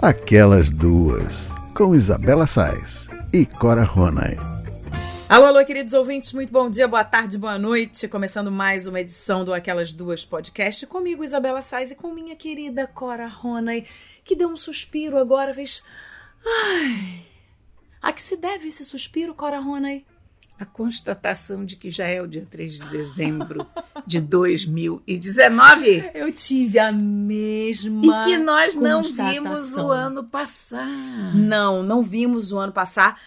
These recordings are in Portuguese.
Aquelas Duas, com Isabela Sais e Cora Ronay. Alô, alô, queridos ouvintes, muito bom dia, boa tarde, boa noite. Começando mais uma edição do Aquelas Duas Podcast comigo, Isabela Sais, e com minha querida Cora Ronay, que deu um suspiro agora, fez. Ai. A que se deve esse suspiro, Cora Ronay? A constatação de que já é o dia 3 de dezembro de 2019. Eu tive a mesma. E que nós não vimos o ano passar. Não, não vimos o ano passar.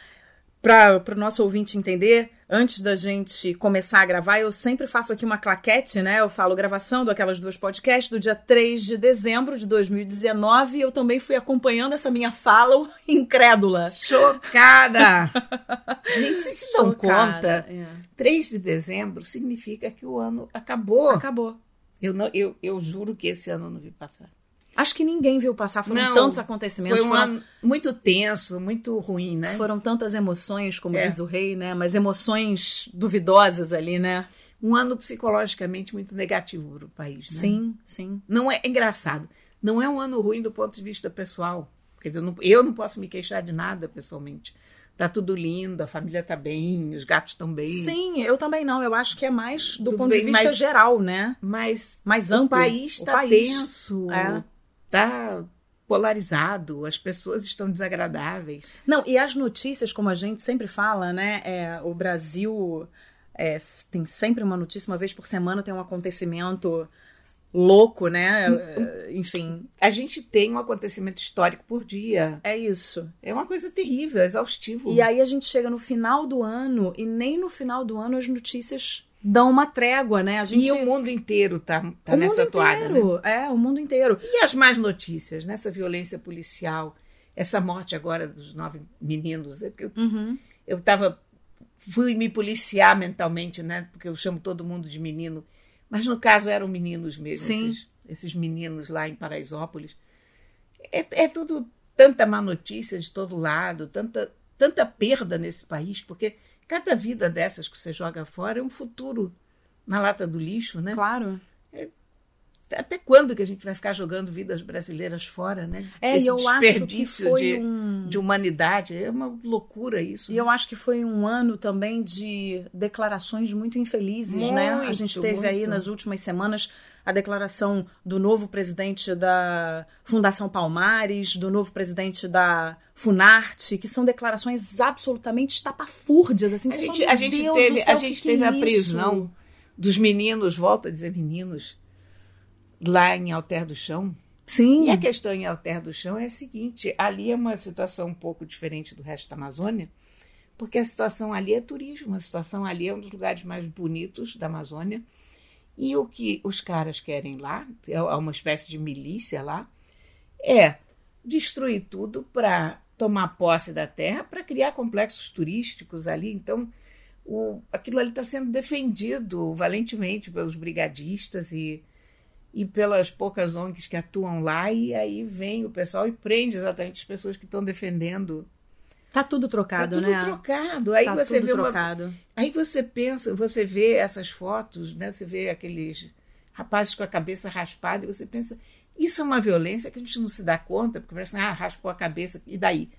Para o nosso ouvinte entender, antes da gente começar a gravar, eu sempre faço aqui uma claquete, né? Eu falo gravação daquelas duas podcasts do dia 3 de dezembro de 2019. E eu também fui acompanhando essa minha fala incrédula. Chocada! gente, vocês se dão conta? É. 3 de dezembro significa que o ano acabou. Acabou. Eu, não, eu, eu juro que esse ano eu não vi passar. Acho que ninguém viu passar, foram não, tantos acontecimentos. Foi um foram... ano muito tenso, muito ruim, né? Foram tantas emoções, como é. diz o rei, né? Mas emoções duvidosas ali, né? Um ano psicologicamente muito negativo para o país, né? Sim, sim. Não é, é engraçado. Não é um ano ruim do ponto de vista pessoal. Quer dizer, eu não, eu não posso me queixar de nada pessoalmente. Tá tudo lindo, a família tá bem, os gatos estão bem. Sim, eu também não. Eu acho que é mais do tudo ponto bem, de vista geral, né? Mas mais amplo. O país está tenso. É está polarizado, as pessoas estão desagradáveis. Não, e as notícias, como a gente sempre fala, né? É, o Brasil é, tem sempre uma notícia, uma vez por semana tem um acontecimento louco, né? Enfim. A gente tem um acontecimento histórico por dia. É isso. É uma coisa terrível, exaustivo. E aí a gente chega no final do ano e nem no final do ano as notícias dão uma trégua, né? A gente... E o mundo inteiro tá, tá nessa toada, né? É, o mundo inteiro. E as más notícias, nessa violência policial, essa morte agora dos nove meninos. Eu, uhum. eu tava, fui me policiar mentalmente, né? Porque eu chamo todo mundo de menino. Mas no caso eram meninos mesmo, Sim. Esses, esses meninos lá em Paraisópolis. É, é tudo tanta má notícia de todo lado, tanta, tanta perda nesse país, porque Cada vida dessas que você joga fora é um futuro na lata do lixo, né? Claro. É, até quando que a gente vai ficar jogando vidas brasileiras fora, né? É, Esse eu desperdício acho que foi de, um... de humanidade. É uma loucura isso. E eu acho que foi um ano também de declarações muito infelizes, muito, né? A gente teve muito. aí nas últimas semanas a declaração do novo presidente da Fundação Palmares, do novo presidente da Funarte, que são declarações absolutamente estapafúrdias. Assim, a gente, fala, a gente Deus teve, céu, a, gente que teve que é a prisão isso? dos meninos, volto a dizer meninos, lá em Alter do Chão. Sim. E a questão em Alter do Chão é a seguinte: ali é uma situação um pouco diferente do resto da Amazônia, porque a situação ali é turismo, a situação ali é um dos lugares mais bonitos da Amazônia. E o que os caras querem lá, é uma espécie de milícia lá, é destruir tudo para tomar posse da terra, para criar complexos turísticos ali. Então, o, aquilo ali está sendo defendido valentemente pelos brigadistas e, e pelas poucas ONGs que atuam lá, e aí vem o pessoal e prende exatamente as pessoas que estão defendendo Tá tudo trocado, tá tudo né? trocado. Aí tá você tudo vê trocado. Uma... Aí você pensa, você vê essas fotos, né? Você vê aqueles rapazes com a cabeça raspada e você pensa, isso é uma violência que a gente não se dá conta, porque parece, ah, raspou a cabeça, e daí?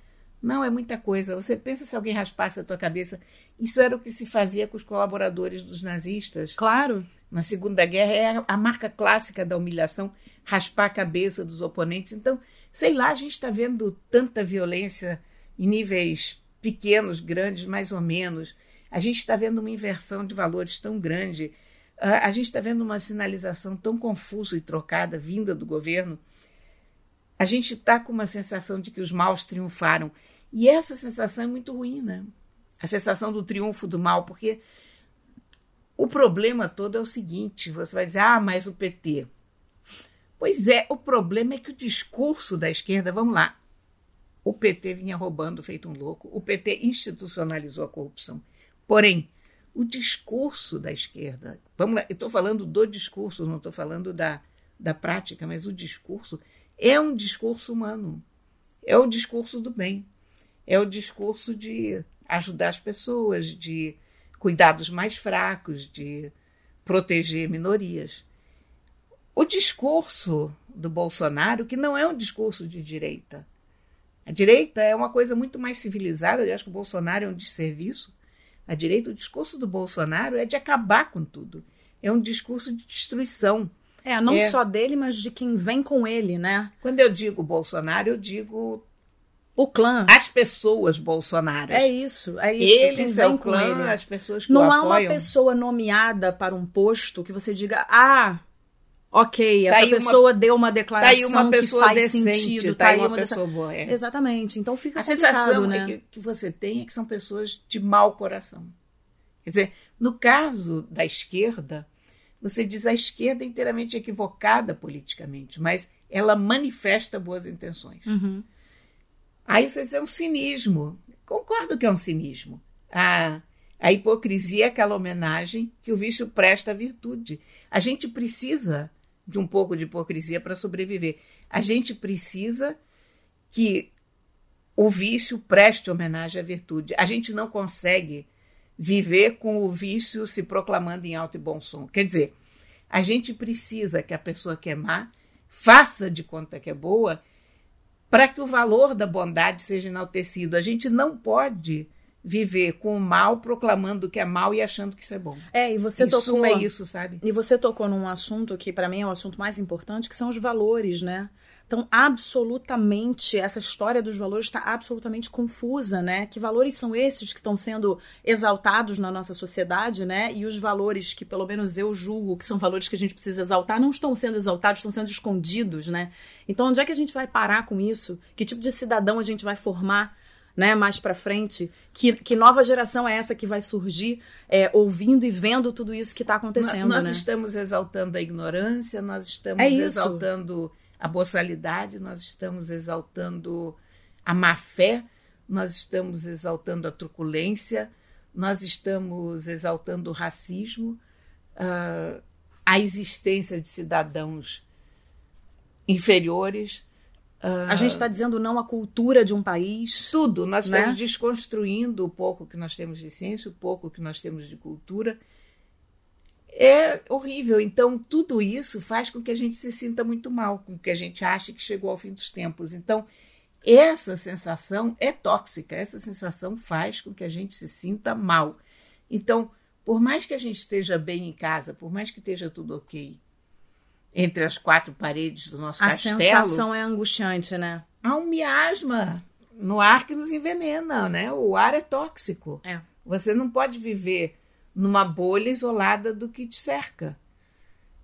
Não, é muita coisa. Você pensa se alguém raspasse a tua cabeça. Isso era o que se fazia com os colaboradores dos nazistas. Claro. Na Segunda Guerra é a marca clássica da humilhação, raspar a cabeça dos oponentes. Então, sei lá, a gente está vendo tanta violência em níveis pequenos, grandes, mais ou menos. A gente está vendo uma inversão de valores tão grande. A gente está vendo uma sinalização tão confusa e trocada vinda do governo. A gente está com uma sensação de que os maus triunfaram. E essa sensação é muito ruim, né? A sensação do triunfo do mal, porque o problema todo é o seguinte: você vai dizer, ah, mas o PT. Pois é, o problema é que o discurso da esquerda, vamos lá, o PT vinha roubando feito um louco, o PT institucionalizou a corrupção. Porém, o discurso da esquerda, vamos lá, estou falando do discurso, não estou falando da, da prática, mas o discurso é um discurso humano, é o discurso do bem, é o discurso de ajudar as pessoas, de cuidar dos mais fracos, de proteger minorias. O discurso do Bolsonaro, que não é um discurso de direita, A direita é uma coisa muito mais civilizada, eu acho que o Bolsonaro é um desserviço. A direita, o discurso do Bolsonaro é de acabar com tudo. É um discurso de destruição. É, não é... só dele, mas de quem vem com ele, né? Quando eu digo Bolsonaro, eu digo o clã. As pessoas bolsonaras. É isso, é isso. Eles é o clã, as pessoas que Não há uma pessoa nomeada para um posto que você diga, ah, ok, tá essa pessoa uma, deu uma declaração tá uma pessoa que faz decente, sentido. Tá, tá aí uma, uma pessoa boa. É. Exatamente, então fica A sensação né? é que, que você tem é que são pessoas de mau coração. Quer dizer, no caso da esquerda, você diz a esquerda é inteiramente equivocada politicamente, mas ela manifesta boas intenções. Uhum. Aí você diz, é um cinismo. Concordo que é um cinismo. A, a hipocrisia é aquela homenagem que o vício presta à virtude. A gente precisa de um pouco de hipocrisia para sobreviver. A gente precisa que o vício preste homenagem à virtude. A gente não consegue viver com o vício se proclamando em alto e bom som. Quer dizer, a gente precisa que a pessoa que é má faça de conta que é boa para que o valor da bondade seja enaltecido. A gente não pode viver com o mal proclamando que é mal e achando que isso é bom. É, e você em tocou é isso, sabe? E você tocou num assunto que para mim é o assunto mais importante, que são os valores, né? Então, absolutamente, essa história dos valores está absolutamente confusa, né? Que valores são esses que estão sendo exaltados na nossa sociedade, né? E os valores que, pelo menos eu julgo, que são valores que a gente precisa exaltar, não estão sendo exaltados, estão sendo escondidos, né? Então, onde é que a gente vai parar com isso? Que tipo de cidadão a gente vai formar? Né, mais para frente, que, que nova geração é essa que vai surgir é, ouvindo e vendo tudo isso que está acontecendo? Nós, né? estamos exaltando a ignorância, nós estamos é exaltando a boçalidade, nós estamos exaltando a má fé, nós estamos exaltando a truculência, nós estamos exaltando o racismo, uh, a existência de cidadãos inferiores. Uh, a gente está dizendo não à cultura de um país. Tudo. Nós né? estamos desconstruindo o pouco que nós temos de ciência, o pouco que nós temos de cultura é horrível. Então, tudo isso faz com que a gente se sinta muito mal, com que a gente ache que chegou ao fim dos tempos. Então, essa sensação é tóxica, essa sensação faz com que a gente se sinta mal. Então, por mais que a gente esteja bem em casa, por mais que esteja tudo ok, entre as quatro paredes do nosso a castelo. A sensação é angustiante, né? Há um miasma no ar que nos envenena, né? O ar é tóxico. É. Você não pode viver numa bolha isolada do que te cerca.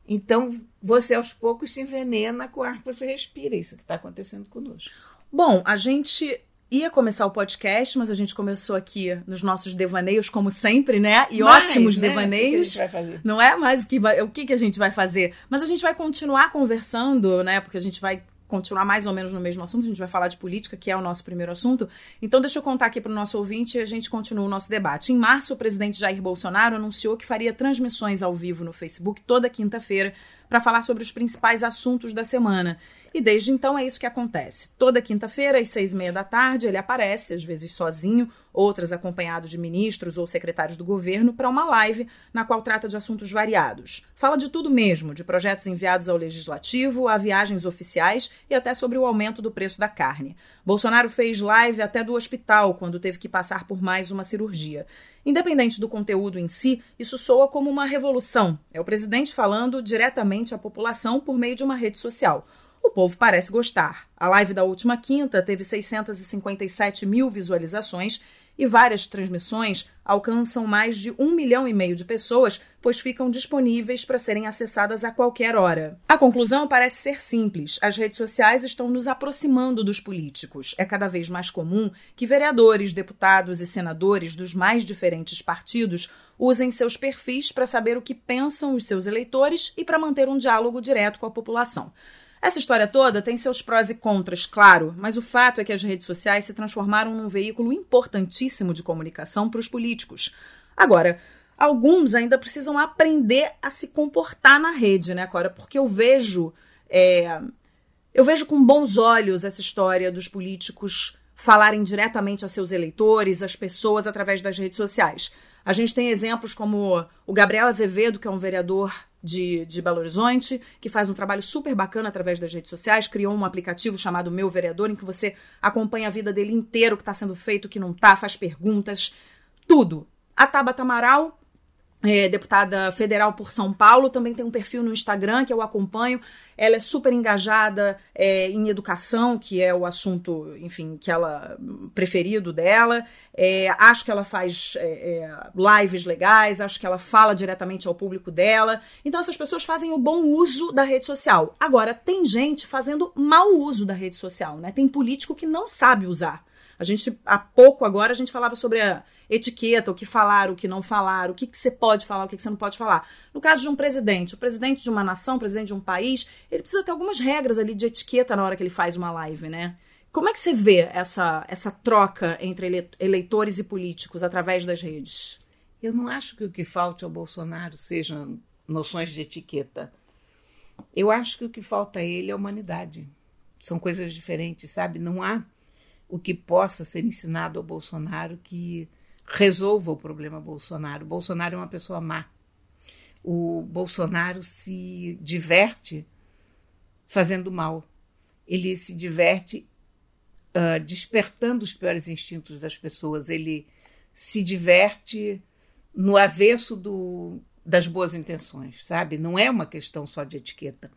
Então, você aos poucos se envenena com o ar que você respira. Isso que está acontecendo conosco. Bom, a gente ia começar o podcast, mas a gente começou aqui nos nossos devaneios, como sempre, né? E mas, ótimos né? devaneios. O que, que não é mais o que, vai, o que, que a gente vai fazer. Mas a gente vai continuar conversando, né? Porque a gente vai continuar mais ou menos no mesmo assunto, a gente vai falar de política, que é o nosso primeiro assunto. Então, deixa eu contar aqui para o nosso ouvinte e a gente continua o nosso debate. Em março, o presidente Jair Bolsonaro anunciou que faria transmissões ao vivo no Facebook toda quinta-feira para falar sobre os principais assuntos da semana. E desde então é isso que acontece. Toda quinta-feira, às seis e meia da tarde, ele aparece, às vezes sozinho, outras acompanhados de ministros ou secretários do governo, para uma live na qual trata de assuntos variados. Fala de tudo mesmo, de projetos enviados ao legislativo, a viagens oficiais e até sobre o aumento do preço da carne. Bolsonaro fez live até do hospital quando teve que passar por mais uma cirurgia. Independente do conteúdo em si, isso soa como uma revolução. É o presidente falando diretamente à população por meio de uma rede social. O povo parece gostar. A live da última quinta teve 657 mil visualizações e várias transmissões alcançam mais de um milhão e meio de pessoas, pois ficam disponíveis para serem acessadas a qualquer hora. A conclusão parece ser simples: as redes sociais estão nos aproximando dos políticos. É cada vez mais comum que vereadores, deputados e senadores dos mais diferentes partidos usem seus perfis para saber o que pensam os seus eleitores e para manter um diálogo direto com a população. Essa história toda tem seus prós e contras, claro, mas o fato é que as redes sociais se transformaram num veículo importantíssimo de comunicação para os políticos. Agora, alguns ainda precisam aprender a se comportar na rede, né, Cora? Porque eu vejo. É, eu vejo com bons olhos essa história dos políticos falarem diretamente a seus eleitores, às pessoas, através das redes sociais. A gente tem exemplos como o Gabriel Azevedo, que é um vereador de, de Belo Horizonte, que faz um trabalho super bacana através das redes sociais, criou um aplicativo chamado Meu Vereador, em que você acompanha a vida dele inteiro, o que está sendo feito, o que não está, faz perguntas, tudo. A Tabata Amaral é, deputada federal por São Paulo, também tem um perfil no Instagram que eu acompanho. Ela é super engajada é, em educação, que é o assunto, enfim, que ela preferido dela. É, acho que ela faz é, é, lives legais, acho que ela fala diretamente ao público dela. Então essas pessoas fazem o bom uso da rede social. Agora tem gente fazendo mau uso da rede social, né? Tem político que não sabe usar. A gente, há pouco agora, a gente falava sobre a etiqueta, o que falar, o que não falar, o que, que você pode falar, o que, que você não pode falar. No caso de um presidente, o presidente de uma nação, o presidente de um país, ele precisa ter algumas regras ali de etiqueta na hora que ele faz uma live, né? Como é que você vê essa, essa troca entre eleitores e políticos através das redes? Eu não acho que o que falte ao Bolsonaro sejam noções de etiqueta. Eu acho que o que falta a ele é a humanidade. São coisas diferentes, sabe? Não há o que possa ser ensinado ao Bolsonaro que resolva o problema Bolsonaro. Bolsonaro é uma pessoa má. O Bolsonaro se diverte fazendo mal. Ele se diverte uh, despertando os piores instintos das pessoas. Ele se diverte no avesso do, das boas intenções, sabe? Não é uma questão só de etiqueta.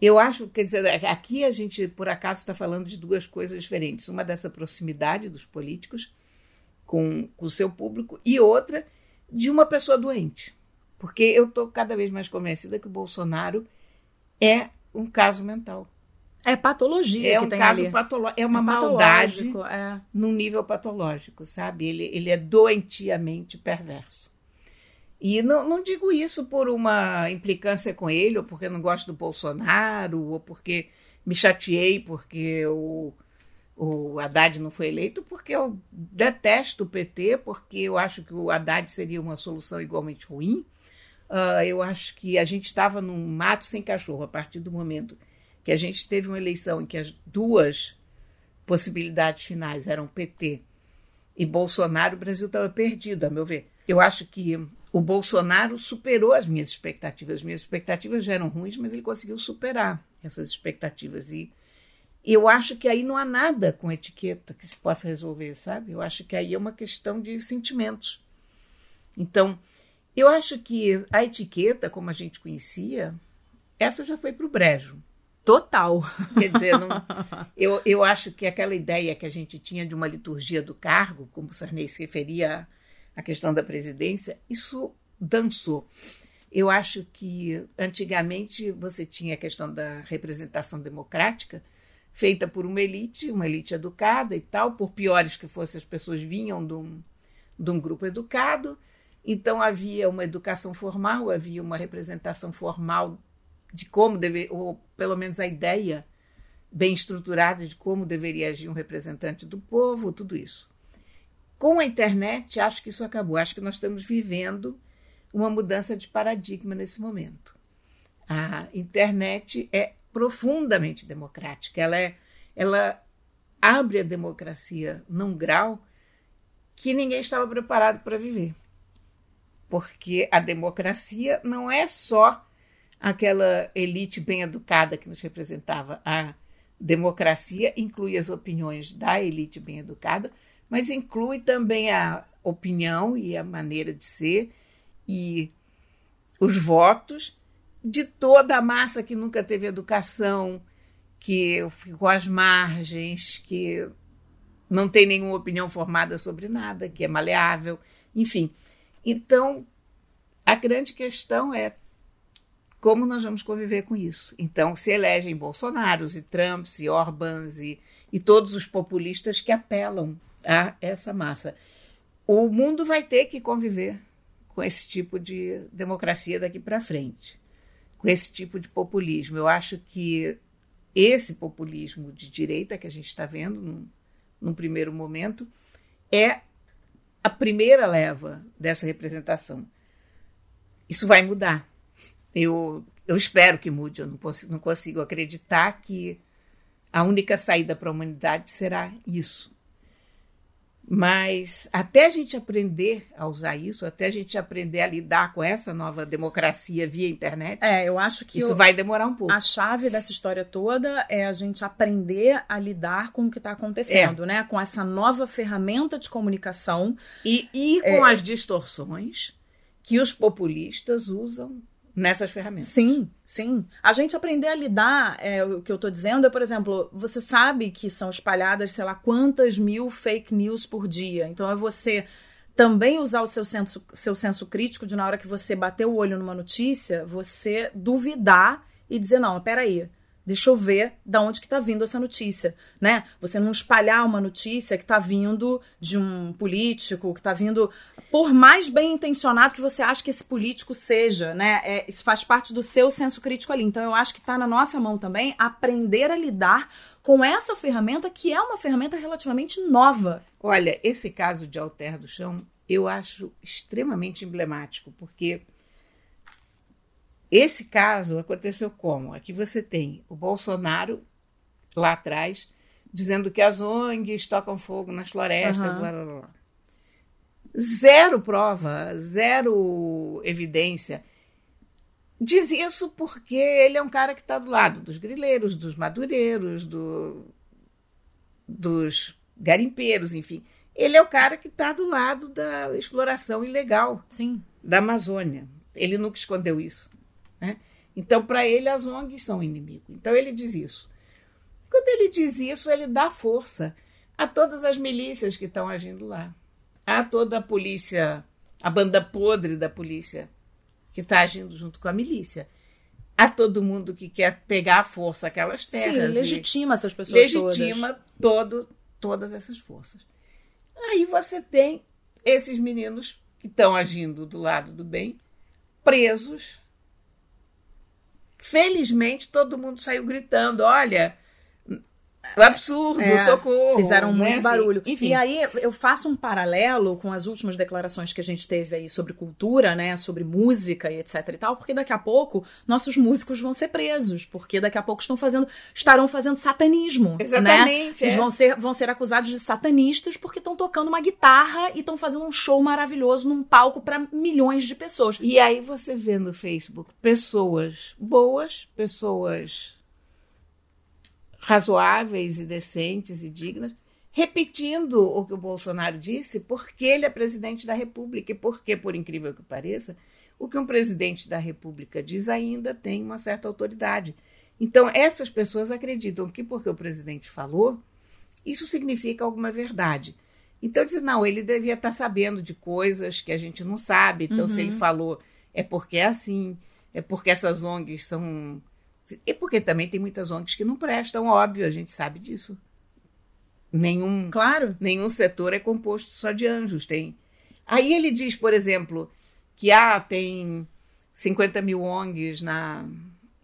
Eu acho, quer dizer, aqui a gente, por acaso, está falando de duas coisas diferentes. Uma dessa proximidade dos políticos com, o seu público e outra de uma pessoa doente. Porque eu estou cada vez mais convencida que o Bolsonaro é um caso mental. É patologia. É um caso patológico. É uma é maldade é. num nível patológico, sabe? Ele, ele é doentiamente perverso. E não, não digo isso por uma implicância com ele, ou porque não gosto do Bolsonaro, ou porque me chateei porque o, o Haddad não foi eleito, porque eu detesto o PT, porque eu acho que o Haddad seria uma solução igualmente ruim. Uh, eu acho que a gente estava num mato sem cachorro a partir do momento que a gente teve uma eleição em que as duas possibilidades finais eram PT e Bolsonaro, o Brasil estava perdido, a meu ver. Eu acho que o Bolsonaro superou as minhas expectativas. As minhas expectativas já eram ruins, mas ele conseguiu superar essas expectativas. E eu acho que aí não há nada com etiqueta que se possa resolver, sabe? Eu acho que aí é uma questão de sentimentos. Então, eu acho que a etiqueta, como a gente conhecia, essa já foi para o brejo. Total. Quer dizer, não, eu, eu acho que aquela ideia que a gente tinha de uma liturgia do cargo, como o Sarney se referia a questão da presidência, isso dançou. Eu acho que antigamente você tinha a questão da representação democrática feita por uma elite, uma elite educada e tal, por piores que fossem as pessoas vinham de um, de um grupo educado, então havia uma educação formal, havia uma representação formal de como deve, ou pelo menos a ideia bem estruturada de como deveria agir um representante do povo, tudo isso. Com a internet, acho que isso acabou. Acho que nós estamos vivendo uma mudança de paradigma nesse momento. A internet é profundamente democrática. Ela, é, ela abre a democracia num grau que ninguém estava preparado para viver. Porque a democracia não é só aquela elite bem educada que nos representava. A democracia inclui as opiniões da elite bem educada, mas inclui também a opinião e a maneira de ser e os votos de toda a massa que nunca teve educação, que ficou às margens, que não tem nenhuma opinião formada sobre nada, que é maleável, enfim. Então, a grande questão é como nós vamos conviver com isso. Então, se elegem Bolsonaros e Trumps e Orbans e, e todos os populistas que apelam a essa massa. O mundo vai ter que conviver com esse tipo de democracia daqui para frente, com esse tipo de populismo. Eu acho que esse populismo de direita que a gente está vendo num, num primeiro momento é a primeira leva dessa representação. Isso vai mudar. Eu, eu espero que mude. Eu não, não consigo acreditar que a única saída para a humanidade será isso Mas até a gente aprender a usar isso, até a gente aprender a lidar com essa nova democracia via internet, É, eu acho que isso o- vai demorar um pouco. a chave dessa história toda é a gente aprender a lidar com o que está acontecendo, né? Com essa nova ferramenta de comunicação. E, e com as distorções que os populistas usam nessas ferramentas. Sim, sim. A gente aprender a lidar, é, o que eu tô dizendo é, por exemplo, você sabe que são espalhadas, sei lá, quantas mil fake news por dia. Então é você também usar o seu senso, seu senso crítico de na hora que você bater o olho numa notícia, você duvidar e dizer, não, peraí, deixa eu ver da onde que tá vindo essa notícia, né? Você não espalhar uma notícia que tá vindo de um político, que tá vindo por mais bem intencionado que você acha que esse político seja, né? É, isso faz parte do seu senso crítico ali. Então eu acho que tá na nossa mão também aprender a lidar com essa ferramenta que é uma ferramenta relativamente nova. Olha, esse caso de Alter do Chão eu acho extremamente emblemático, porque esse caso aconteceu como? Aqui você tem o Bolsonaro lá atrás dizendo que as ONGs tocam fogo nas florestas, Aham. blá, blá, blá. Zero prova, zero evidência. Diz isso porque ele é um cara que está do lado dos grileiros, dos madureiros, do, dos garimpeiros, enfim. Ele é o cara que está do lado da exploração ilegal Sim. da Amazônia. Ele nunca escondeu isso. Né? Então, para ele, as ONGs são inimigo. Então, ele diz isso. Quando ele diz isso, ele dá força a todas as milícias que estão agindo lá, a toda a polícia, a banda podre da polícia que está agindo junto com a milícia, a todo mundo que quer pegar à força aquelas terras. Sim, legitima essas pessoas todas. legitima todo, todas essas forças. Aí você tem esses meninos que estão agindo do lado do bem, presos. Felizmente, todo mundo saiu gritando: olha, absurdo, É, socorro. Fizeram né? muito Assim, barulho. E aí eu faço um paralelo com as últimas declarações que a gente teve aí sobre cultura, né? Sobre música e etc e tal, porque daqui a pouco nossos músicos vão ser presos, porque daqui a pouco estão fazendo, estarão fazendo satanismo. Né? Exatamente, Eles é. vão ser, vão ser acusados de satanistas porque estão tocando uma guitarra e estão fazendo um show maravilhoso num palco para milhões de pessoas. E aí você vê no Facebook pessoas boas, pessoas razoáveis e decentes e dignas, repetindo o que o Bolsonaro disse, porque ele é presidente da República e porque, por incrível que pareça, o que um presidente da República diz ainda tem uma certa autoridade. Então, essas pessoas acreditam que porque o presidente falou, isso significa alguma verdade. Então, diz, não, ele devia estar sabendo de coisas que a gente não sabe. Então, se ele falou, é porque é assim, é porque essas ONGs são. E porque também tem muitas ONGs que não prestam, óbvio, a gente sabe disso. Nenhum, Claro. nenhum setor é composto só de anjos. Tem. Aí ele diz, por exemplo, que ah, tem 50 mil ONGs na,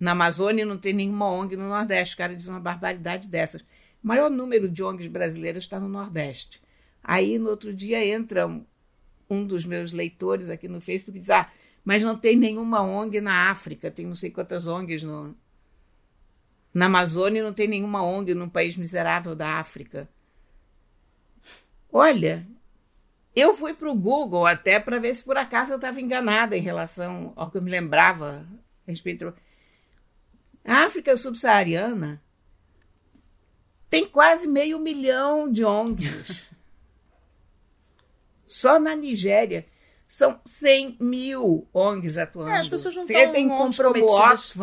na Amazônia e não tem nenhuma ONG no Nordeste. O cara diz uma barbaridade dessas. O maior número de ONGs brasileiras está no Nordeste. Aí, no outro dia, entra um- um dos meus leitores aqui no Facebook e diz: Ah, mas não tem nenhuma ONG na África, tem não sei quantas ONGs no, na Amazônia não tem nenhuma ONG num país miserável da África. Olha, eu fui para o Google até para ver se por acaso eu estava enganada em relação ao que eu me lembrava a respeito. A África subsaariana tem quase meio milhão de ONGs. Só na Nigéria são 100 mil ONGs atuando. É, as pessoas não Tem- tão tem ONGs como comprometidas.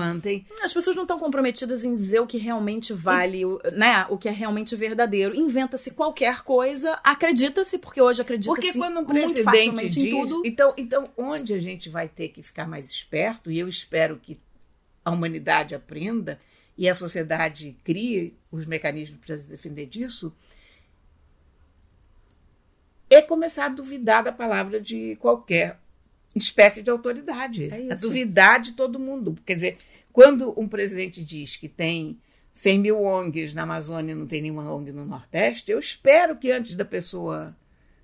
As pessoas não estão comprometidas em dizer o que realmente vale, o- né? O que é realmente verdadeiro. Inventa-se qualquer coisa, acredita-se, porque hoje acredita-se Porque quando um presidente diz. tudo. Então, então, onde a gente vai ter que ficar mais esperto, e eu espero que a humanidade aprenda e a sociedade crie os mecanismos para se defender disso, é começar a duvidar da palavra de qualquer espécie de autoridade. É a duvidar de todo mundo. Quer dizer, quando um presidente diz que tem 100 mil ONGs na Amazônia e não tem nenhuma ONG no Nordeste, eu espero que antes da pessoa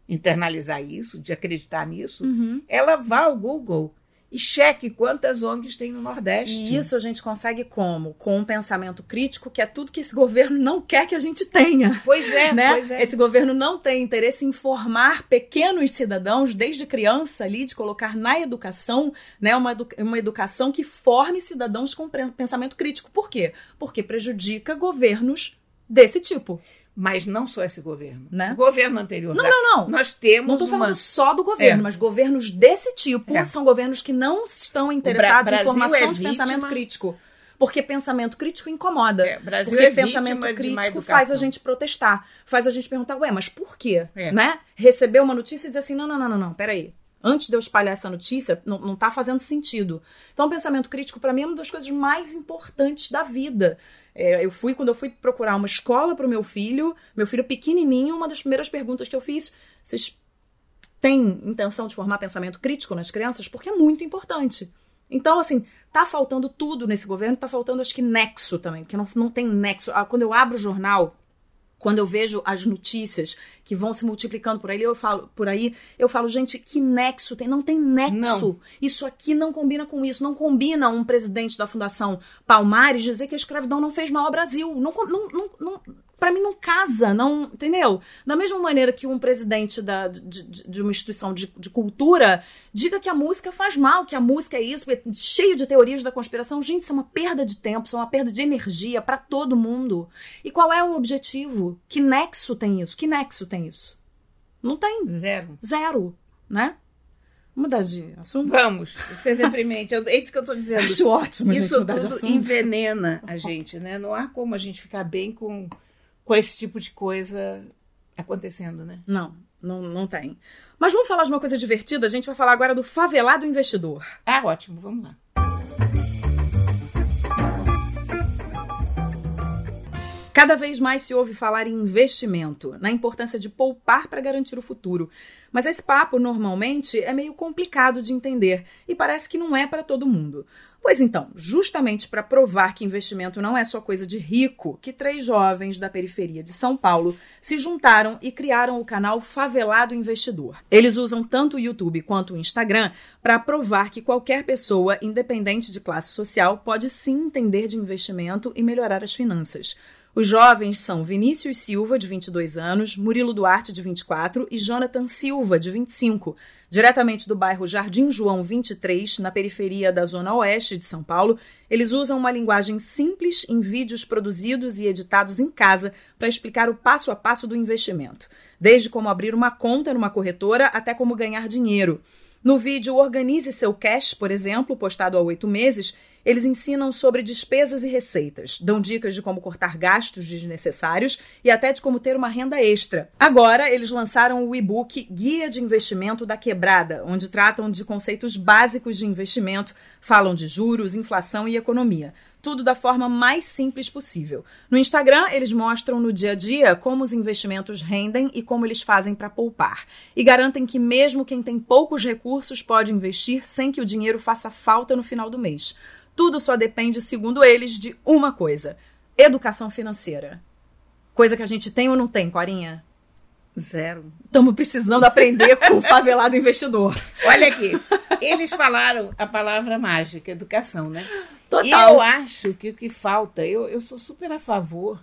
internalizar isso, de acreditar nisso, Uhum. ela vá ao Google E cheque quantas ONGs tem no Nordeste. E isso a gente consegue como? Com um pensamento crítico, que é tudo que esse governo não quer que a gente tenha. Pois é, né? pois é. Esse governo não tem interesse em formar pequenos cidadãos, desde criança ali, de colocar na educação, né, uma, edu uma educação que forme cidadãos com pensamento crítico. Por quê? Porque prejudica governos desse tipo. Mas não só esse governo. Né? O governo anterior. Não, não, não. Nós temos. Não estou uma... falando só do governo, É. mas governos desse tipo É. são governos que não estão interessados em formação é de pensamento vítima- crítico. Porque pensamento crítico incomoda. É, Brasil Porque é pensamento crítico faz a gente protestar. Faz a gente perguntar, ué, mas por quê? É. Né? Receber uma notícia e dizer assim, não, não, não, não, não, peraí. Antes de eu espalhar essa notícia, não, não tá fazendo sentido. Então, pensamento crítico, para mim, é uma das coisas mais importantes da vida. É, eu fui, quando eu fui procurar uma escola para o meu filho, meu filho pequenininho, uma das primeiras perguntas que eu fiz, vocês têm intenção de formar pensamento crítico nas crianças? Porque é muito importante. Então, assim, tá faltando tudo nesse governo, tá faltando, acho que, nexo também, porque não, não tem nexo. Ah, Quando eu abro o jornal, quando eu vejo as notícias que vão se multiplicando por aí, eu falo, por aí, eu falo, gente, que nexo tem? Não tem nexo. Não. Isso aqui não combina com isso. Não combina um presidente da Fundação Palmares dizer que a escravidão não fez mal ao Brasil. Não, não, não, não, para mim não casa, não, entendeu? Da mesma maneira que um presidente da, de, de- uma instituição de, de cultura diga que a música faz mal, que a música é isso, é cheio de teorias da conspiração. Gente, isso é uma perda de tempo, isso é uma perda de energia para todo mundo. E qual é o objetivo? Que nexo tem isso? Que nexo tem isso? Não tem. Zero. Zero, né? Vamos mudar de assunto? Vamos, ser deprimente. Eu- É isso que eu estou dizendo. Acho ótimo gente Isso de tudo envenena a gente, né? Não há como a gente ficar bem com, com esse tipo de coisa acontecendo, né? Não, não, não tem. Mas vamos falar de uma coisa divertida? A gente vai falar agora do favelado investidor. Ah, ótimo, vamos lá. Cada vez mais se ouve falar em investimento, na importância de poupar para garantir o futuro. Mas esse papo, normalmente, é meio complicado de entender e parece que não é para todo mundo. Pois então, justamente para provar que investimento não é só coisa de rico, que três jovens da periferia de São Paulo se juntaram e criaram o canal Favelado Investidor. Eles usam tanto o YouTube quanto o Instagram para provar que qualquer pessoa, independente de classe social, pode sim entender de investimento e melhorar as finanças. Os jovens são Vinícius Silva, de 22 anos, Murilo Duarte, de 24 e Jonathan Silva, de 25, diretamente do bairro Jardim João 23, na periferia da Zona Oeste de São Paulo. Eles usam uma linguagem simples em vídeos produzidos e editados em casa para explicar o passo a passo do investimento, desde como abrir uma conta numa corretora até como ganhar dinheiro. No vídeo Organize Seu Cash, por exemplo, postado há oito meses, eles ensinam sobre despesas e receitas, dão dicas de como cortar gastos desnecessários e até de como ter uma renda extra. Agora, eles lançaram o e-book Guia de Investimento da Quebrada, onde tratam de conceitos básicos de investimento, falam de juros, inflação e economia. Tudo da forma mais simples possível. No Instagram, eles mostram no dia a dia como os investimentos rendem e como eles fazem para poupar. E garantem que, mesmo quem tem poucos recursos, pode investir sem que o dinheiro faça falta no final do mês. Tudo só depende, segundo eles, de uma coisa: educação financeira. Coisa que a gente tem ou não tem, Corinha? Zero. Estamos precisando aprender com o favelado investidor. Olha aqui, eles falaram a palavra mágica, educação, né? Total. E eu acho que o que falta, eu, eu sou super a favor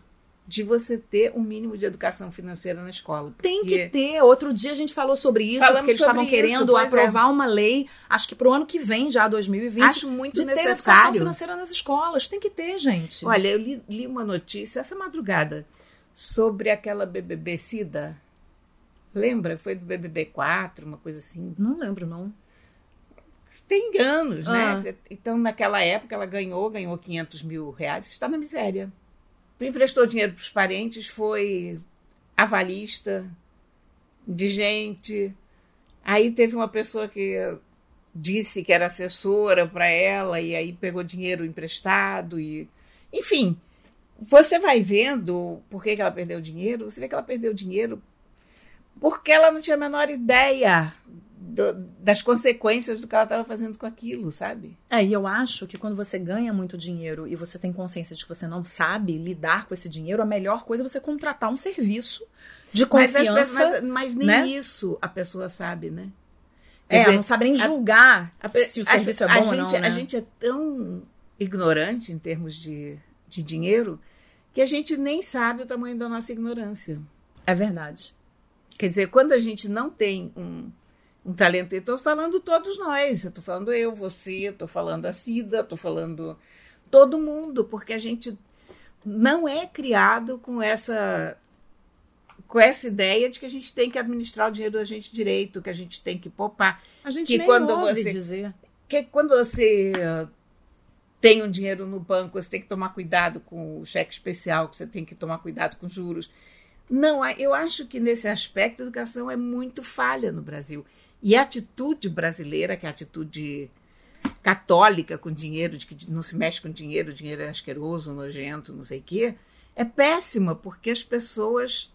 de você ter um mínimo de educação financeira na escola. Tem que ter. Outro dia a gente falou sobre isso, Falamos porque eles estavam isso, querendo é. aprovar uma lei, acho que pro ano que vem, já 2020, Acho muito de ter educação necessário. financeira nas escolas. Tem que ter, gente. Olha, eu li, li uma notícia essa madrugada sobre aquela BBB Cida. Lembra? Foi do BBB 4, uma coisa assim. Não lembro, não. Tem anos, Ah. né? Então, naquela época, ela ganhou, ganhou 500 mil reais, está na miséria. Emprestou dinheiro para os parentes, foi avalista de gente. Aí teve uma pessoa que disse que era assessora para ela e aí pegou dinheiro emprestado e enfim você vai vendo por que, ela perdeu dinheiro você vê que ela perdeu dinheiro porque ela não tinha a menor ideia do- das consequências do que ela estava fazendo com aquilo sabe É, e eu acho que quando você ganha muito dinheiro e você tem consciência de que você não sabe lidar com esse dinheiro, a melhor coisa é você contratar um serviço de mas, confiança. pe- mas, mas nem né? isso a pessoa sabe né é, dizer, não sabe nem julgar a, se o serviço a, é bom ou não. Né? A gente é tão ignorante em termos de, de dinheiro que a gente nem sabe o tamanho da nossa ignorância. É verdade. Quer dizer, quando a gente não tem um, um talento, eu estou falando todos nós, eu estou falando eu, você, estou falando a Cida, estou falando todo mundo, porque a gente não é criado com essa com essa ideia de que a gente tem que administrar o dinheiro da gente direito, que a gente tem que poupar. A gente que nem quando ouve você dizer. que quando você uh, tem um dinheiro no banco, você tem que tomar cuidado com o cheque especial, que você tem que tomar cuidado com juros. Não, eu acho que nesse aspecto a educação é muito falha no Brasil. E a atitude brasileira, que é a atitude católica com dinheiro, de que não se mexe com dinheiro, dinheiro é asqueroso, nojento, não sei o quê, é péssima, porque as pessoas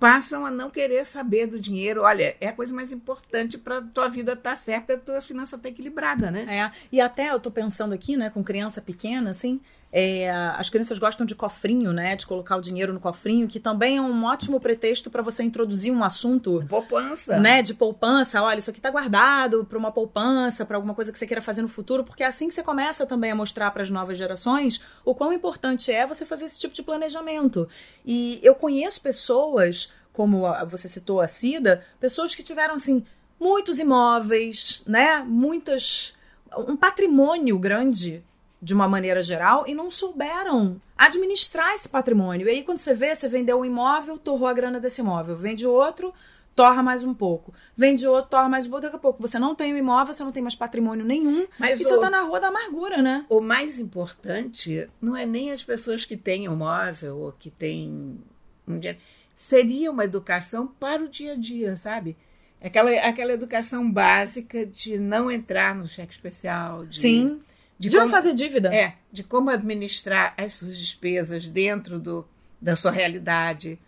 passam a não querer saber do dinheiro. Olha, é a coisa mais importante para tua vida estar tá certa, a tua finança estar tá equilibrada, né? É. E até eu estou pensando aqui, né, com criança pequena, assim, é, as crianças gostam de cofrinho, né? De colocar o dinheiro no cofrinho, que também é um ótimo pretexto para você introduzir um assunto. Poupança. Né? De poupança. Olha, isso aqui tá guardado para uma poupança, para alguma coisa que você queira fazer no futuro, porque é assim que você começa também a mostrar para as novas gerações o quão importante é você fazer esse tipo de planejamento. E eu conheço pessoas, como você citou a Cida, pessoas que tiveram, assim, muitos imóveis, né? Muitas. um patrimônio grande de uma maneira geral e não souberam administrar esse patrimônio. E aí, quando você vê, você vendeu um imóvel, torrou a grana desse imóvel, vende outro, torra mais um pouco, vende outro, torra mais um pouco, daqui a pouco você não tem o um imóvel, você não tem mais patrimônio nenhum, Mas e o, você está na rua da amargura, né? O mais importante não é nem as pessoas que têm um imóvel ou que têm um dinheiro. Seria uma educação para o dia a dia, sabe? Aquela, aquela educação básica de não entrar no cheque especial. De... Sim de, de como, não fazer dívida. É, de como administrar as suas despesas dentro do, da sua realidade,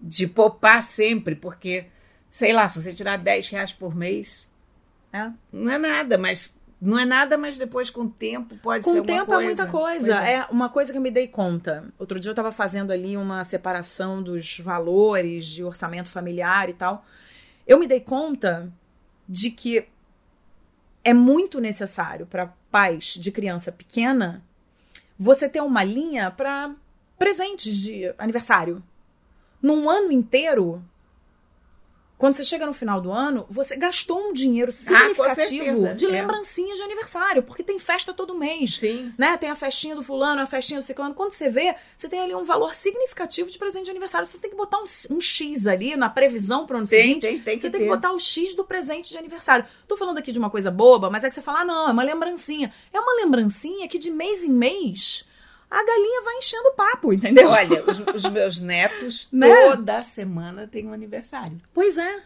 de poupar sempre, porque, sei lá, se você tirar 10 reais por mês, é. não é nada, mas não é nada, mas depois com o tempo pode com ser Com o tempo é muita coisa. É. é. uma coisa que eu me dei conta. Outro dia eu estava fazendo ali uma separação dos valores de orçamento familiar e tal. Eu me dei conta de que é muito necessário para pais de criança pequena você ter uma linha para presentes de aniversário. Num ano inteiro, quando você chega no final do ano, você gastou um dinheiro ah, significativo ah, de é. lembrancinha de aniversário, porque tem festa todo mês. Sim. Né? Tem a festinha do fulano, a festinha do ciclano. Quando você vê, você tem ali um valor significativo de presente de aniversário. Você tem que botar um, um X ali na previsão para o ano tem, seguinte. Tem, tem você tem que botar o X do presente de aniversário. Tô falando aqui de uma coisa boba, mas é que você fala, ah, não, é uma lembrancinha. É uma lembrancinha que de mês em mês a galinha vai enchendo o papo, entendeu? Olha, os, os meus netos né? toda semana têm um aniversário. Pois é.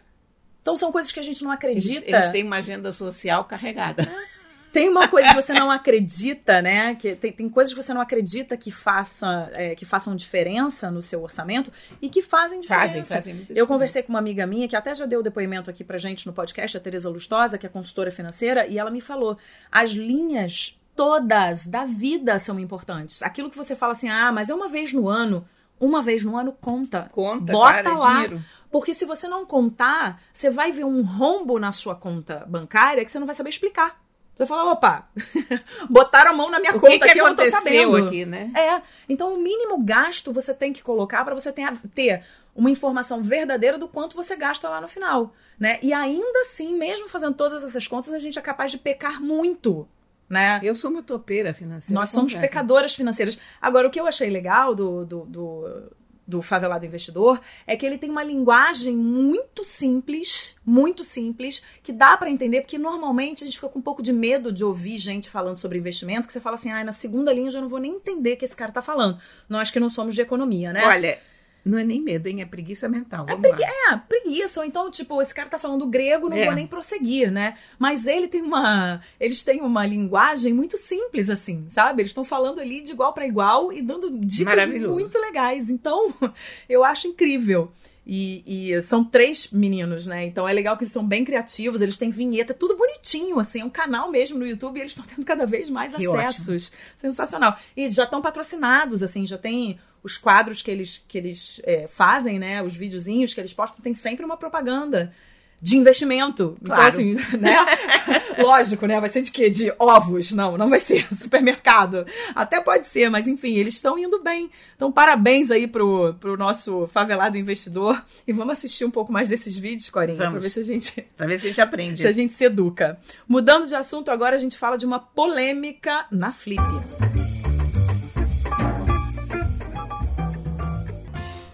Então são coisas que a gente não acredita. Eles, eles têm uma agenda social carregada. Tem uma coisa que você não acredita, né? Que tem, tem coisas que você não acredita que, faça, é, que façam diferença no seu orçamento e que fazem diferença. Fazem, fazem muita Eu conversei com uma amiga minha que até já deu depoimento aqui pra gente no podcast, a Tereza Lustosa, que é consultora financeira, e ela me falou: as linhas todas da vida são importantes. Aquilo que você fala assim, ah, mas é uma vez no ano. Uma vez no ano conta. Conta, Bota cara, lá. Dinheiro. Porque se você não contar, você vai ver um rombo na sua conta bancária que você não vai saber explicar. Você fala, opa, botaram a mão na minha o conta que, que aqui, eu não tô sabendo. aqui, né? É. Então, o mínimo gasto você tem que colocar para você ter, ter uma informação verdadeira do quanto você gasta lá no final, né? E ainda assim, mesmo fazendo todas essas contas, a gente é capaz de pecar muito né? Eu sou uma topeira financeira. Nós somos completa. pecadoras financeiras. Agora, o que eu achei legal do, do, do, do Favelado Investidor é que ele tem uma linguagem muito simples, muito simples, que dá para entender, porque normalmente a gente fica com um pouco de medo de ouvir gente falando sobre investimento, que você fala assim, ah, na segunda linha eu já não vou nem entender o que esse cara tá falando. Nós que não somos de economia, né? Olha, não é nem medo, hein? É preguiça mental. É, pregui é, preguiça. Ou então, tipo, esse cara tá falando grego, não é. vou nem prosseguir, né? Mas ele tem uma. Eles têm uma linguagem muito simples, assim, sabe? Eles estão falando ali de igual para igual e dando dicas muito legais. Então, eu acho incrível. E, e, são três meninos, né? Então é legal que eles são bem criativos, eles têm vinheta, tudo bonitinho, assim, é um canal mesmo no YouTube e eles estão tendo cada vez mais que acessos. Ótimo. Sensacional. E já estão patrocinados, assim, já tem os quadros que eles, que eles é, fazem, né? Os videozinhos que eles postam, tem sempre uma propaganda de investimento. Então, Claro. assim, né? Lógico, né? Vai ser de quê? De ovos? Não, não vai ser. Supermercado. Até pode ser, mas enfim, eles estão indo bem. Então, parabéns aí pro, pro nosso favelado investidor. E vamos assistir um pouco mais desses vídeos, Corinha, pra Vamos. ver se a gente Pra ver se a gente aprende. se a gente se educa. Mudando de assunto, agora a gente fala de uma polêmica na Flip.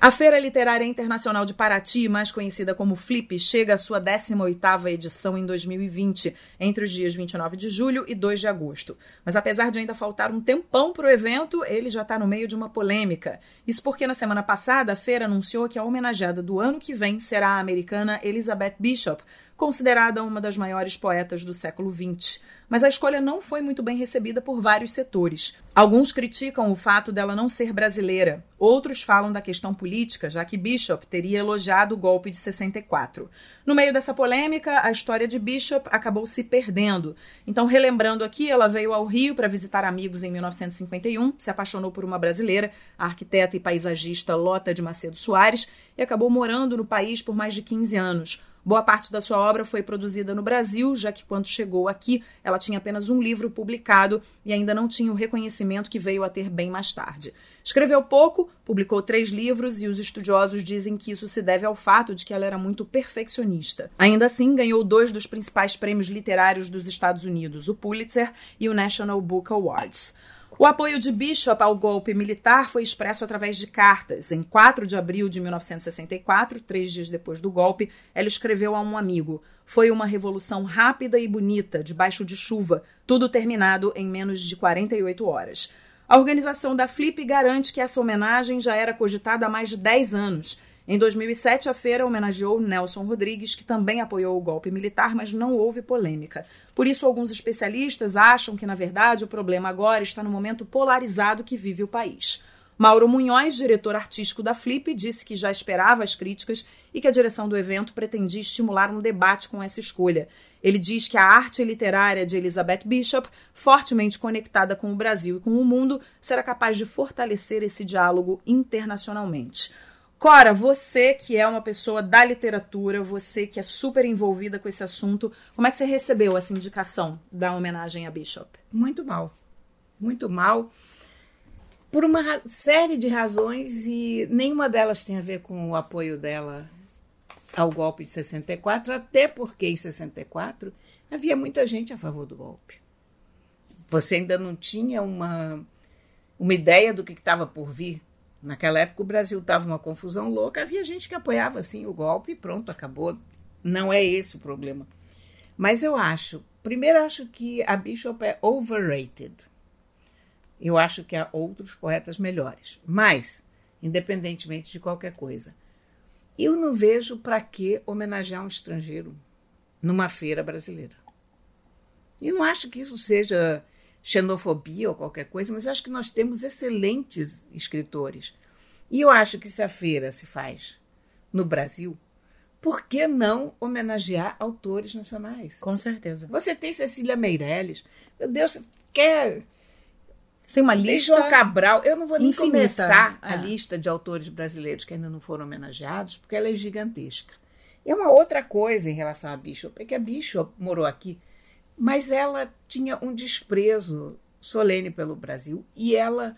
A Feira Literária Internacional de Paraty, mais conhecida como Flip, chega à sua 18ª edição em 2020, entre os dias 29 de julho e 2 de agosto. Mas apesar de ainda faltar um tempão para o evento, ele já está no meio de uma polêmica. Isso porque na semana passada a feira anunciou que a homenageada do ano que vem será a americana Elizabeth Bishop, considerada uma das maiores poetas do século XX. Mas a escolha não foi muito bem recebida por vários setores. Alguns criticam o fato dela não ser brasileira. Outros falam da questão política, já que Bishop teria elogiado o golpe de 64. No meio dessa polêmica, a história de Bishop acabou se perdendo. Então, relembrando aqui, ela veio ao Rio para visitar amigos em 1951, se apaixonou por uma brasileira, a arquiteta e paisagista Lota de Macedo Soares, e acabou morando no país por mais de 15 anos. Boa parte da sua obra foi produzida no Brasil, já que quando chegou aqui ela tinha apenas um livro publicado e ainda não tinha o reconhecimento que veio a ter bem mais tarde. Escreveu pouco, publicou três livros e os estudiosos dizem que isso se deve ao fato de que ela era muito perfeccionista. Ainda assim, ganhou dois dos principais prêmios literários dos Estados Unidos, o Pulitzer e o National Book Awards. O apoio de Bishop ao golpe militar foi expresso através de cartas. Em 4 de abril de 1964, três dias depois do golpe, ela escreveu a um amigo: Foi uma revolução rápida e bonita, debaixo de chuva, tudo terminado em menos de 48 horas. A organização da Flip garante que essa homenagem já era cogitada há mais de 10 anos. Em 2007, a feira homenageou Nelson Rodrigues, que também apoiou o golpe militar, mas não houve polêmica. Por isso, alguns especialistas acham que, na verdade, o problema agora está no momento polarizado que vive o país. Mauro Munhoz, diretor artístico da Flip, disse que já esperava as críticas e que a direção do evento pretendia estimular um debate com essa escolha. Ele diz que a arte literária de Elizabeth Bishop, fortemente conectada com o Brasil e com o mundo, será capaz de fortalecer esse diálogo internacionalmente. Cora, você que é uma pessoa da literatura, você que é super envolvida com esse assunto, como é que você recebeu essa indicação da homenagem a Bishop? Muito mal. Muito mal. Por uma série de razões e nenhuma delas tem a ver com o apoio dela ao golpe de 64, até porque em 64 havia muita gente a favor do golpe. Você ainda não tinha uma, uma ideia do que estava por vir. Naquela época o Brasil estava uma confusão louca, havia gente que apoiava assim o golpe e pronto, acabou. Não é esse o problema. Mas eu acho, primeiro acho que a Bishop é overrated. Eu acho que há outros poetas melhores. Mas, independentemente de qualquer coisa, eu não vejo para que homenagear um estrangeiro numa feira brasileira. E não acho que isso seja xenofobia ou qualquer coisa, mas acho que nós temos excelentes escritores. E eu acho que se a feira se faz no Brasil, por que não homenagear autores nacionais? Com certeza. Você tem Cecília Meirelles, meu Deus, você quer Tem uma tem lista. João Cabral, eu não vou nem infinita. começar a É. lista de autores brasileiros que ainda não foram homenageados, porque ela é gigantesca. E uma outra coisa em relação a Bishop, é que a Bishop morou aqui, mas ela tinha um desprezo solene pelo Brasil e ela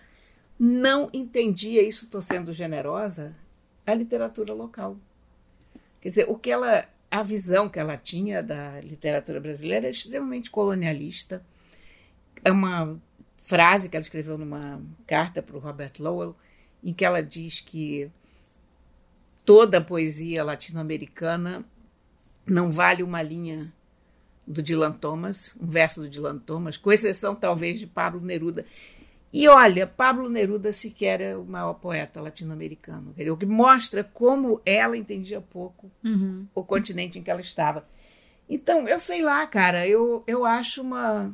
não entendia, isso estou sendo generosa, a literatura local. Quer dizer, o que ela, a visão que ela tinha da literatura brasileira é extremamente colonialista. É uma frase que ela escreveu numa carta para o Robert Lowell, em que ela diz que toda a poesia latino-americana não vale uma linha do Dylan Thomas, um verso do Dylan Thomas, com exceção talvez de Pablo Neruda. E olha, Pablo Neruda sequer é o maior poeta latino-americano, o que mostra como ela entendia pouco Uhum. o continente em que ela estava. Então, eu sei lá, cara, eu, eu acho uma,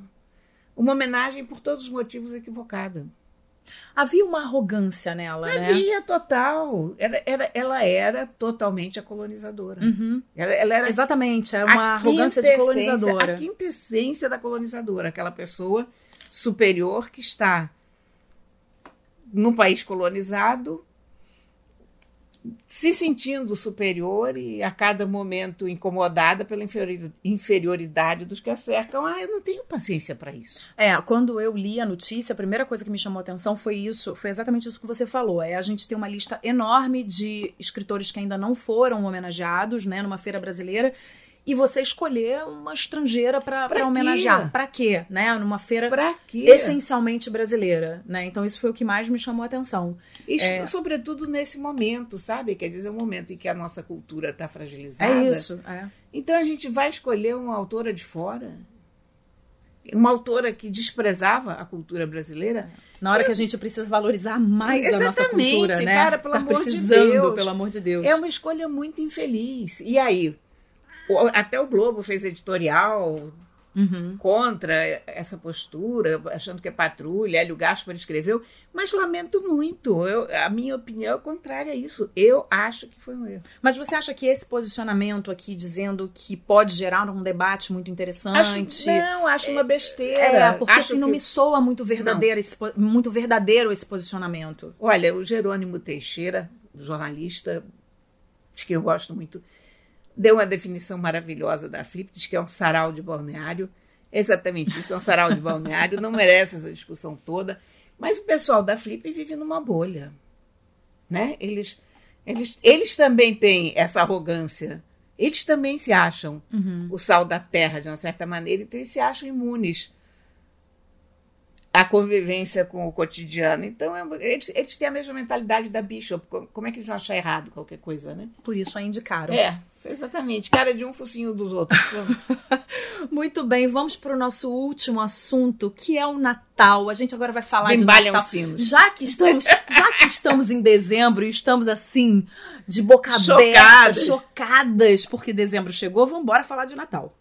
uma homenagem por todos os motivos equivocada. Havia uma arrogância nela, né? Havia total. Era, era, ela era totalmente a colonizadora. Uhum. Ela, ela era Exatamente, é uma arrogância de colonizadora. A quintessência da colonizadora, aquela pessoa superior que está num país colonizado, se sentindo superior e a cada momento incomodada pela inferioridade dos que a cercam. Ah, eu não tenho paciência para isso. É, quando eu li a notícia, a primeira coisa que me chamou a atenção foi isso, foi exatamente isso que você falou. É a gente tem uma lista enorme de escritores que ainda não foram homenageados, né, numa feira brasileira e você escolher uma estrangeira para homenagear. Para quê? Né? Numa feira essencialmente brasileira. Né? Então, isso foi o que mais me chamou a atenção. E, é... Sobretudo nesse momento, sabe? Quer dizer, o um momento em que a nossa cultura está fragilizada. É isso. É. Então, a gente vai escolher uma autora de fora? Uma autora que desprezava a cultura brasileira? Na hora que a gente precisa valorizar mais Exatamente, a nossa cultura, né? cara, pelo tá amor precisando, de Deus. pelo amor de Deus. É uma escolha muito infeliz. E aí, até o Globo fez editorial uhum. contra essa postura, achando que é patrulha. Hélio Gaspar escreveu, mas lamento muito. Eu, a minha opinião é contrária a isso. Eu acho que foi um erro. Mas você acha que esse posicionamento aqui, dizendo que pode gerar um debate muito interessante. Acho, não, acho uma besteira. É, porque acho assim, não me soa muito verdadeiro, esse, muito verdadeiro esse posicionamento. Olha, o Jerônimo Teixeira, jornalista, de que eu gosto muito deu uma definição maravilhosa da Flip, diz que é um sarau de balneário. Exatamente isso, é um sarau de balneário, não merece essa discussão toda. Mas o pessoal da Flip vive numa bolha. Né? Eles, eles, eles também têm essa arrogância. Eles também se acham uhum. o sal da terra, de uma certa maneira, e se acham imunes à convivência com o cotidiano. Então, é, eles, eles têm a mesma mentalidade da Bishop. Como é que eles vão achar errado qualquer coisa, né? Por isso a indicaram. É, Exatamente, cara de um focinho dos outros. Muito bem, vamos para o nosso último assunto, que é o Natal. A gente agora vai falar de Natal. Sinos. Já que estamos, já que estamos em dezembro e estamos assim de boca chocadas. aberta, chocadas, porque dezembro chegou, vamos embora falar de Natal.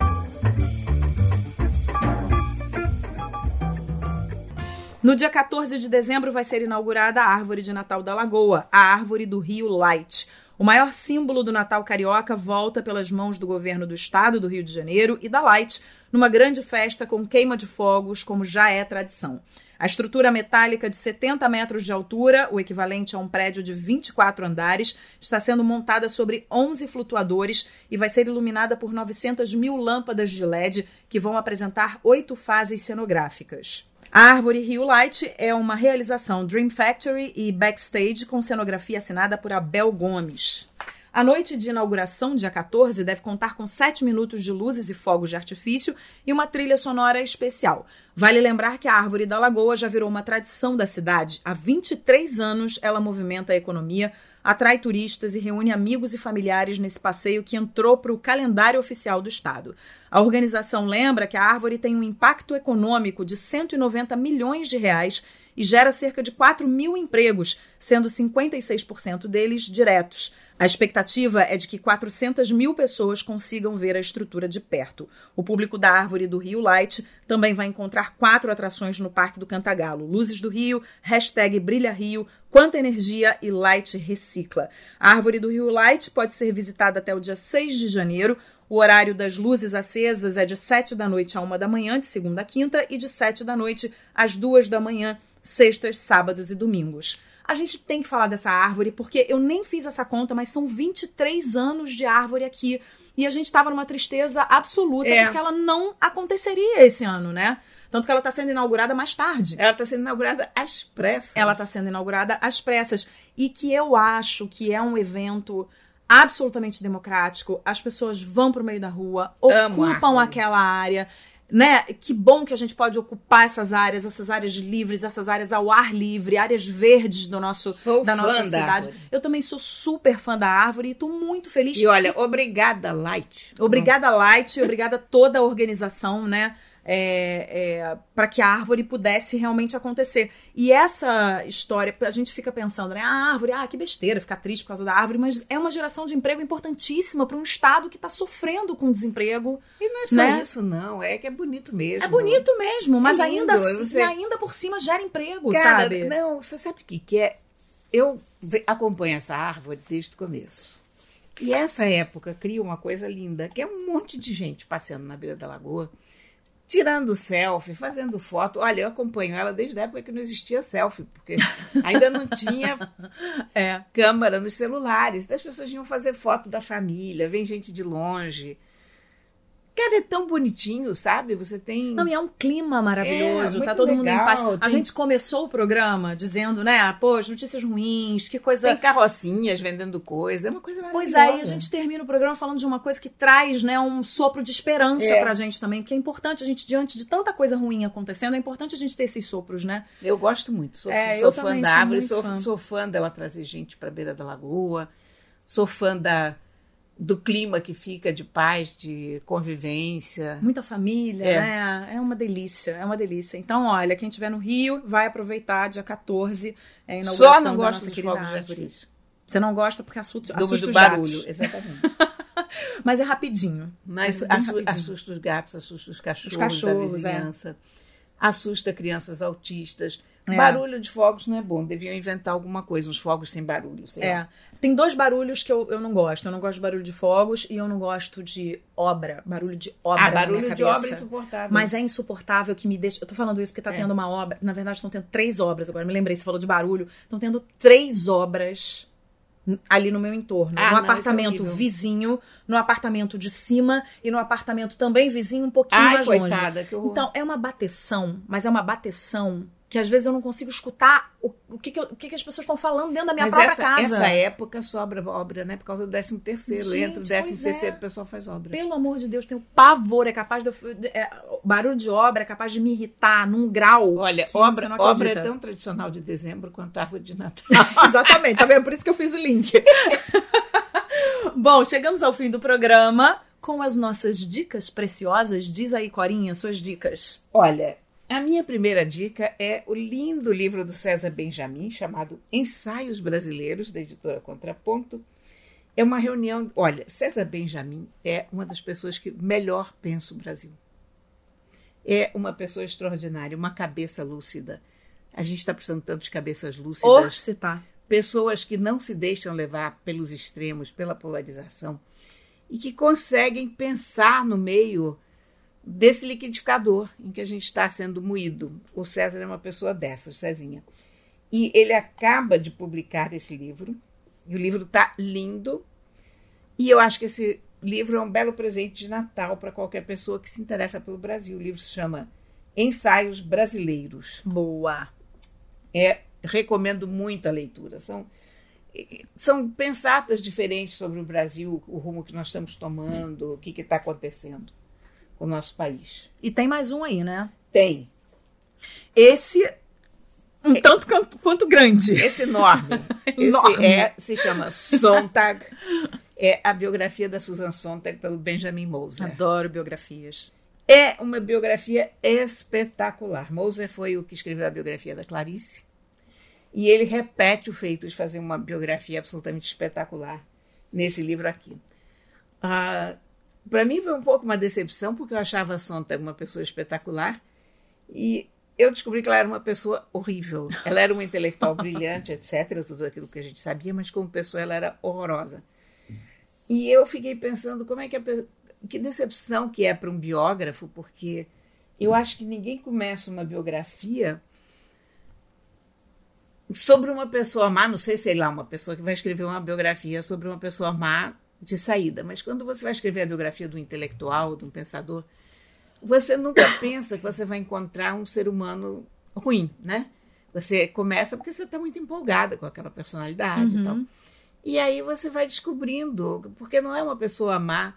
No dia 14 de dezembro vai ser inaugurada a árvore de Natal da Lagoa, a árvore do Rio Light. O maior símbolo do Natal carioca volta pelas mãos do governo do estado do Rio de Janeiro e da Light, numa grande festa com queima de fogos, como já é tradição. A estrutura metálica de 70 metros de altura, o equivalente a um prédio de 24 andares, está sendo montada sobre 11 flutuadores e vai ser iluminada por 900 mil lâmpadas de LED que vão apresentar oito fases cenográficas. A Árvore Rio Light é uma realização Dream Factory e Backstage com cenografia assinada por Abel Gomes. A noite de inauguração, dia 14, deve contar com 7 minutos de luzes e fogos de artifício e uma trilha sonora especial. Vale lembrar que a Árvore da Lagoa já virou uma tradição da cidade. Há 23 anos ela movimenta a economia, atrai turistas e reúne amigos e familiares nesse passeio que entrou para o calendário oficial do Estado. A organização lembra que a árvore tem um impacto econômico de 190 milhões de reais e gera cerca de 4 mil empregos, sendo 56% deles diretos. A expectativa é de que 400 mil pessoas consigam ver a estrutura de perto. O público da Árvore do Rio Light também vai encontrar quatro atrações no Parque do Cantagalo: Luzes do Rio, hashtag Brilha Rio, Quanta Energia e Light Recicla. A Árvore do Rio Light pode ser visitada até o dia 6 de janeiro. O horário das luzes acesas é de 7 da noite a 1 da manhã, de segunda a quinta, e de 7 da noite às 2 da manhã, sextas, sábados e domingos. A gente tem que falar dessa árvore, porque eu nem fiz essa conta, mas são 23 anos de árvore aqui. E a gente estava numa tristeza absoluta, É. porque ela não aconteceria esse ano, né? Tanto que ela está sendo inaugurada mais tarde. Ela está sendo inaugurada às pressas. Ela está sendo inaugurada às pressas. E que eu acho que é um evento absolutamente democrático. As pessoas vão para o meio da rua, ocupam aquela área. Né? Que bom que a gente pode ocupar essas áreas, essas áreas livres, essas áreas ao ar livre, áreas verdes do nosso, Sou da nossa da cidade. árvore. Eu também sou super fã da árvore e estou muito feliz. E olha, obrigada, Light. Obrigada, Light, obrigada a toda a organização, né? É, para que a árvore pudesse realmente acontecer. E essa história, a gente fica pensando, né? A árvore, ah, que besteira, ficar triste por causa da árvore, mas é uma geração de emprego importantíssima para um estado que está sofrendo com desemprego. E não é só Né? isso, não. É que é bonito mesmo. É bonito mesmo, mas É ainda, lindo, assim- você- e ainda por cima gera emprego, Cara, sabe? não, você sabe o que, que é? Eu acompanho essa árvore desde o começo. E essa época cria uma coisa linda, que é um monte de gente passeando na beira da lagoa, tirando selfie, fazendo foto. Olha, eu acompanho ela desde a época que não existia selfie, porque ainda não tinha É. câmera nos celulares. Então as pessoas iam fazer foto da família, vem gente de longe. Cara, é tão bonitinho, sabe? Você tem. Não, e é um clima maravilhoso, É, tá todo mundo em legal, paz. A tem- gente começou o programa dizendo, né, pô, as notícias ruins, que coisa. Tem carrocinhas vendendo coisa, é uma coisa Pois maravilhosa. aí a gente termina o programa falando de uma coisa que traz, né, um sopro de esperança É. pra gente também, que é importante a gente, diante de tanta coisa ruim acontecendo, é importante a gente ter esses sopros, né? Eu gosto muito. Sou, É, sou fã da árvore, sou, fã. sou fã dela trazer gente para beira da lagoa, sou fã da, do clima que fica de paz, de convivência. Muita família, É. né? É uma delícia, é uma delícia. Então, olha, quem estiver no Rio, vai aproveitar dia 14, é a inauguração Só não gosto nossa dos fogos de artifício. Você não gosta porque assusta, Do, assusta do os barulho, gatos. exatamente. Mas é rapidinho. Mas É assu- rapidinho. assusta os gatos, assusta os cachorros, Os cachorros, da é. vizinhança, assusta crianças autistas. É. Barulho de fogos não é bom, deviam inventar alguma coisa, uns fogos sem barulho, sei lá. É. Tem dois barulhos que eu, eu não gosto. Eu não gosto de barulho de fogos e eu não gosto de obra. Barulho de obra. Ah, barulho de obra é insuportável. Mas é insuportável que me deixa. Eu tô falando isso porque tá É. tendo uma obra. Na verdade, estão tendo três obras agora. Me lembrei, você falou de barulho. Estão tendo três obras ali no meu entorno. Ah, no não, é apartamento horrível. vizinho, no apartamento de cima e no apartamento também vizinho, um pouquinho Ai, mais longe. coitada, que horror. Então, é uma bateção, mas é uma bateção que às vezes eu não consigo escutar o, o, que, que, eu- o que, que as pessoas estão falando dentro da minha Mas própria essa, casa. essa época sobra obra, né? Por causa do 13 terceiro. Gente, Entra o 13 pois terceiro, é. o pessoal faz obra. Pelo amor de Deus, tenho pavor, é capaz de. é, barulho de obra é capaz de me irritar num grau. Olha, que você obra, não obra é tão tradicional de dezembro quanto a árvore de Natal. Exatamente, tá vendo? Por isso que eu fiz o link. Bom, chegamos ao fim do programa com as nossas dicas preciosas. Diz aí, Corinha, suas dicas. Olha, a minha primeira dica é o lindo livro do César Benjamin, chamado Ensaios Brasileiros, da editora Contraponto. É uma reunião. Olha, César Benjamin é uma das pessoas que melhor pensa o Brasil. É uma pessoa extraordinária, uma cabeça lúcida. A gente está precisando tanto de cabeças lúcidas. Ou se tá. pessoas que não se deixam levar pelos extremos, pela polarização, e que conseguem pensar no meio desse liquidificador em que a gente está sendo moído. O César é uma pessoa dessas, Cezinha. E ele acaba de publicar esse livro, e o livro está lindo, e eu acho que esse livro é um belo presente de Natal para qualquer pessoa que se interessa pelo Brasil. O livro se chama Ensaios Brasileiros. Boa. É, recomendo muito a leitura. São, são pensatas diferentes sobre o Brasil, o rumo que nós estamos tomando, o que está acontecendo o nosso país. E tem mais um aí, né? Tem. Esse, um tanto quanto, quanto grande. Esse enorme. Enorme. Esse é, se chama Sontag. É a biografia da Susan Sontag pelo Benjamin Moser. Adoro biografias. É uma biografia espetacular. Moser foi o que escreveu a biografia da Clarice. E ele repete o feito de fazer uma biografia absolutamente espetacular nesse livro aqui. Ah, Para mim foi um pouco uma decepção, porque eu achava a Sontag uma pessoa espetacular. E eu descobri que ela era uma pessoa horrível. Ela era uma intelectual brilhante, etc., tudo aquilo que a gente sabia, mas como pessoa ela era horrorosa. E eu fiquei pensando como é que a que decepção que é para um biógrafo, porque eu acho que ninguém começa uma biografia sobre uma pessoa má, não sei, sei lá, uma pessoa que vai escrever uma biografia sobre uma pessoa má de saída, mas quando você vai escrever a biografia do intelectual, de um pensador, você nunca pensa que você vai encontrar um ser humano ruim, né? Você começa porque você está muito empolgada com aquela personalidade e tal. E aí você vai descobrindo, porque não é uma pessoa má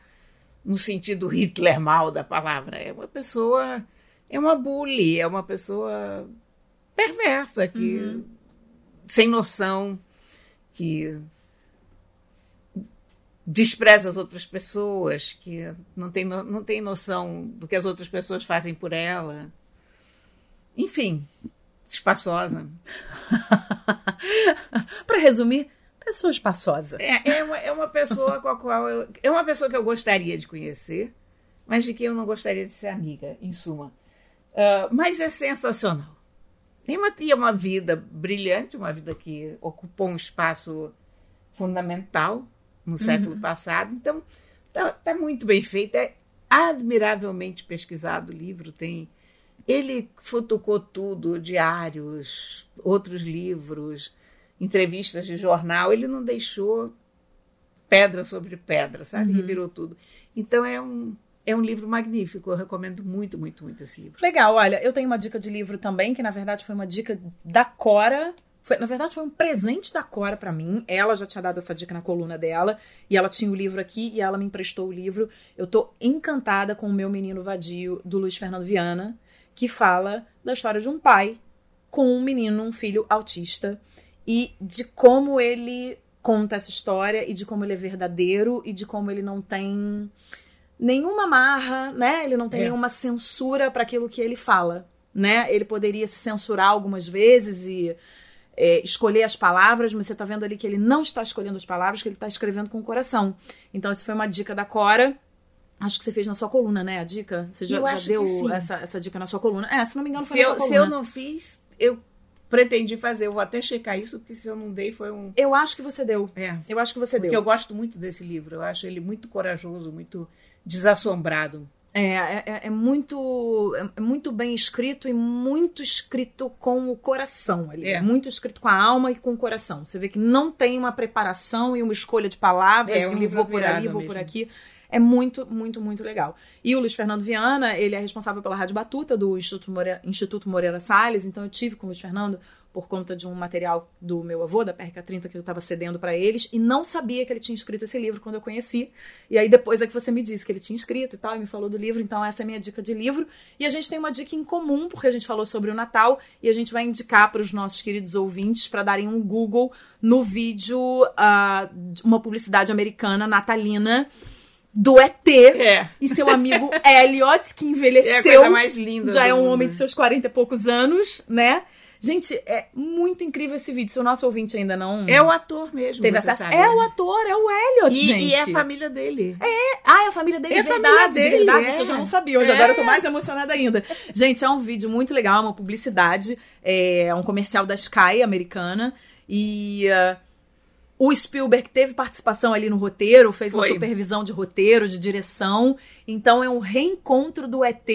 no sentido Hitler mal da palavra, é uma pessoa, é uma bully, é uma pessoa perversa, que sem noção, que despreza as outras pessoas, que não tem, no- não tem noção do que as outras pessoas fazem por ela. Enfim, espaçosa. Para resumir, pessoa espaçosa. É, é, uma, é uma pessoa com a qual eu. É uma pessoa que eu gostaria de conhecer, mas de quem eu não gostaria de ser amiga, em suma. Ah, mas é sensacional. Uma, tinha uma vida brilhante, uma vida que ocupou um espaço fundamental no século passado. Então, tá, tá muito bem feita. É, admiravelmente pesquisado o livro, tem ele futucou tudo, diários, outros livros, entrevistas de jornal, ele não deixou pedra sobre pedra, sabe? Uhum. Revirou tudo. Então é um é um livro magnífico, eu recomendo muito, muito, muito esse livro. Legal, olha, eu tenho uma dica de livro também, que na verdade foi uma dica da Cora. Foi, na verdade, foi um presente da Cora para mim. Ela já tinha dado essa dica na coluna dela, e ela tinha o livro aqui, e ela me emprestou o livro. Eu tô encantada com o meu menino vadio, do Luiz Fernando Viana, que fala da história de um pai com um menino, um filho autista, e de como ele conta essa história, e de como ele é verdadeiro, e de como ele não tem nenhuma marra, né? Ele não tem é. nenhuma censura para aquilo que ele fala, né? Ele poderia se censurar algumas vezes e é, escolher as palavras, mas você tá vendo ali que ele não está escolhendo as palavras, que ele está escrevendo com o coração. Então, isso foi uma dica da Cora. Acho que você fez na sua coluna, né? A dica? Você já, já deu essa, essa dica na sua coluna? É, se não me engano, foi se na eu, sua coluna. Se eu não fiz, eu pretendi fazer. Eu vou até checar isso, porque se eu não dei, foi um. Eu acho que você deu. É. Eu acho que você porque deu. eu gosto muito desse livro. Eu acho ele muito corajoso, muito desassombrado. É, é, é, é muito, é muito bem escrito e muito escrito com o coração. Ali. É. Muito escrito com a alma e com o coração. Você vê que não tem uma preparação e uma escolha de palavras. É, um vou por ali, vou mesmo. por aqui. É muito, muito, muito legal. E o Luiz Fernando Viana, ele é responsável pela Rádio Batuta do Instituto Moreira, Instituto Moreira Salles, então eu tive com o Luiz Fernando por conta de um material do meu avô, da PRK30, que eu estava cedendo para eles, e não sabia que ele tinha escrito esse livro quando eu conheci. E aí depois é que você me disse que ele tinha escrito e tal, e me falou do livro, então essa é a minha dica de livro. E a gente tem uma dica em comum, porque a gente falou sobre o Natal, e a gente vai indicar para os nossos queridos ouvintes para darem um Google no vídeo uh, uma publicidade americana natalina do ET é. e seu amigo Elliot, que envelheceu. É a coisa mais linda. Já é um homem de seus 40 e poucos anos, né? Gente, é muito incrível esse vídeo. Se o nosso ouvinte ainda não. É o ator mesmo. Teve acesso. Sabe, é né? o ator, é o Elliot, e, gente. E é a família dele. É. Ah, é a família dele, é verdade. Dele, de verdade, é. isso eu já não sabia. Hoje é. agora eu tô mais emocionada ainda. Gente, é um vídeo muito legal, uma publicidade. É um comercial da Sky americana. E. Uh, o Spielberg teve participação ali no roteiro, fez uma Foi. supervisão de roteiro, de direção. Então é um reencontro do ET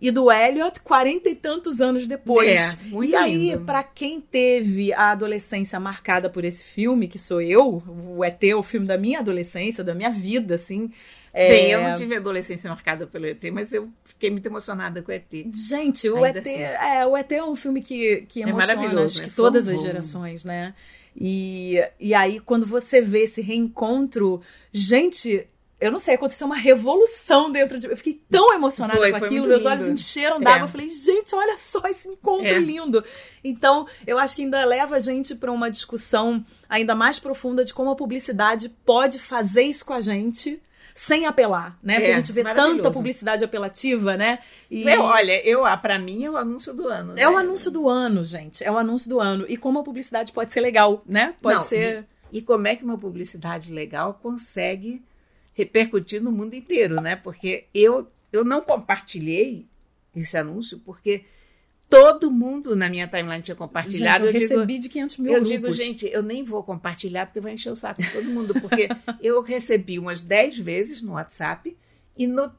e do Elliot quarenta e tantos anos depois. É, muito e aí, para quem teve a adolescência marcada por esse filme, que sou eu, o ET é o filme da minha adolescência, da minha vida, assim. É... Bem, eu não tive adolescência marcada pelo ET, mas eu fiquei muito emocionada com o ET. Gente, o ET, assim. é, o ET é um filme que, que é emociona é acho que todas as gerações, né? E, e aí, quando você vê esse reencontro, gente, eu não sei, aconteceu uma revolução dentro de Eu fiquei tão emocionada foi, com aquilo, meus lindo. olhos encheram d'água. É. Eu falei, gente, olha só esse encontro é. lindo. Então, eu acho que ainda leva a gente para uma discussão ainda mais profunda de como a publicidade pode fazer isso com a gente sem apelar, né? É, Porque a gente vê tanta publicidade apelativa, né? E... Eu, olha, eu, para mim é o anúncio do ano. É né? o anúncio do ano, gente. É o anúncio do ano. E como a publicidade pode ser legal, né? Pode não, ser. E, e como é que uma publicidade legal consegue repercutir no mundo inteiro, né? Porque eu, eu não compartilhei esse anúncio porque todo mundo na minha timeline tinha compartilhado. Gente, eu, eu recebi digo, de 500 mil Eu grupos. digo, gente, eu nem vou compartilhar porque vai encher o saco de todo mundo, porque eu recebi umas 10 vezes no WhatsApp e no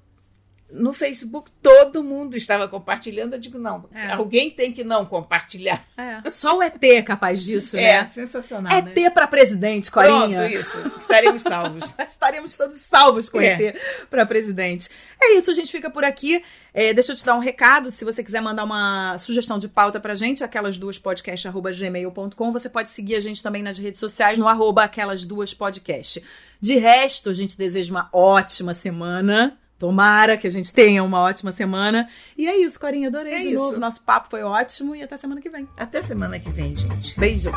no Facebook todo mundo estava compartilhando. Eu digo, não, é. alguém tem que não compartilhar. É. Só o ET é capaz disso, é, né? É, sensacional. ET né? para presidente, Corinha. Pronto, isso. Estaremos salvos. Estaremos todos salvos com é. ET para presidente. É isso, a gente fica por aqui. É, deixa eu te dar um recado. Se você quiser mandar uma sugestão de pauta pra gente, aquelas duas podcast.gmail.com. Você pode seguir a gente também nas redes sociais no arroba aquelas duas podcast. De resto, a gente deseja uma ótima semana Tomara que a gente tenha uma ótima semana. E é isso, Corinha. Adorei é de isso. novo. Nosso papo foi ótimo e até semana que vem. Até semana que vem, gente. Beijo.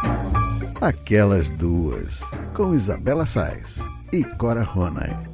Aquelas duas, com Isabela Sais e Cora Ronay.